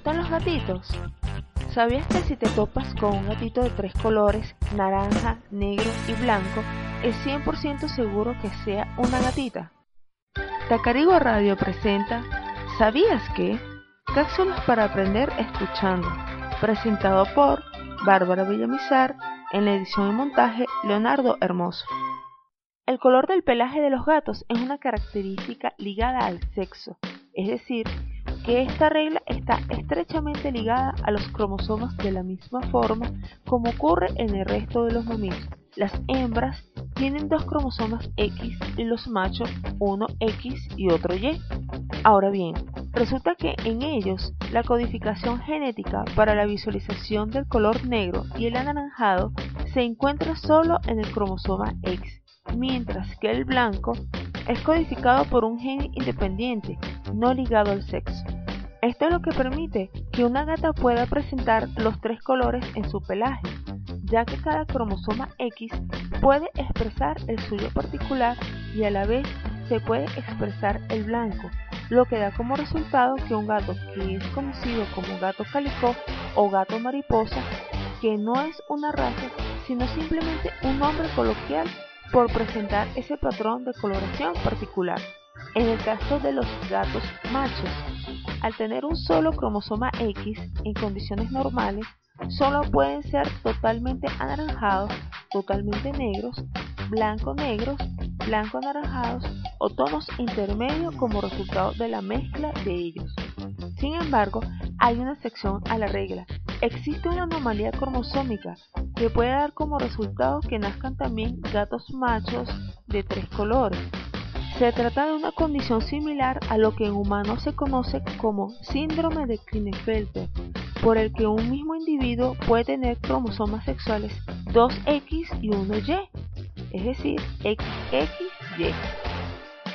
gustan los gatitos? ¿Sabías que si te topas con un gatito de tres colores, naranja, negro y blanco, es 100% seguro que sea una gatita? Tacarigo Radio presenta ¿Sabías que? Cápsulas para aprender escuchando, presentado por Bárbara Villamizar en la edición y montaje Leonardo Hermoso. El color del pelaje de los gatos es una característica ligada al sexo, es decir, que esta regla está estrechamente ligada a los cromosomas de la misma forma como ocurre en el resto de los mamíferos. Las hembras tienen dos cromosomas X y los machos uno X y otro Y. Ahora bien, resulta que en ellos la codificación genética para la visualización del color negro y el anaranjado se encuentra solo en el cromosoma X, mientras que el blanco es codificado por un gen independiente, no ligado al sexo. Esto es lo que permite que una gata pueda presentar los tres colores en su pelaje, ya que cada cromosoma X puede expresar el suyo particular y a la vez se puede expresar el blanco, lo que da como resultado que un gato que es conocido como gato calicó o gato mariposa, que no es una raza, sino simplemente un nombre coloquial por presentar ese patrón de coloración particular. En el caso de los gatos machos, al tener un solo cromosoma X en condiciones normales, solo pueden ser totalmente anaranjados, totalmente negros, blanco-negros, blanco-anaranjados o tonos intermedios como resultado de la mezcla de ellos. Sin embargo, hay una excepción a la regla. Existe una anomalía cromosómica que puede dar como resultado que nazcan también gatos machos de tres colores. Se trata de una condición similar a lo que en humanos se conoce como síndrome de Klinefelter, por el que un mismo individuo puede tener cromosomas sexuales 2X y 1Y, es decir, XXY.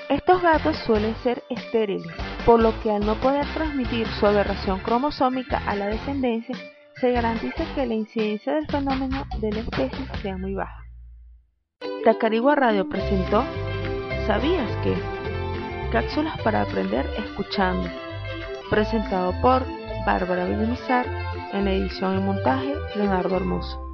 Estos gatos suelen ser estériles, por lo que al no poder transmitir su aberración cromosómica a la descendencia, se garantiza que la incidencia del fenómeno de la especie sea muy baja. Tacarigua Radio presentó ¿Sabías que? Cápsulas para aprender escuchando. Presentado por Bárbara Villamizar en edición y montaje Leonardo Hermoso.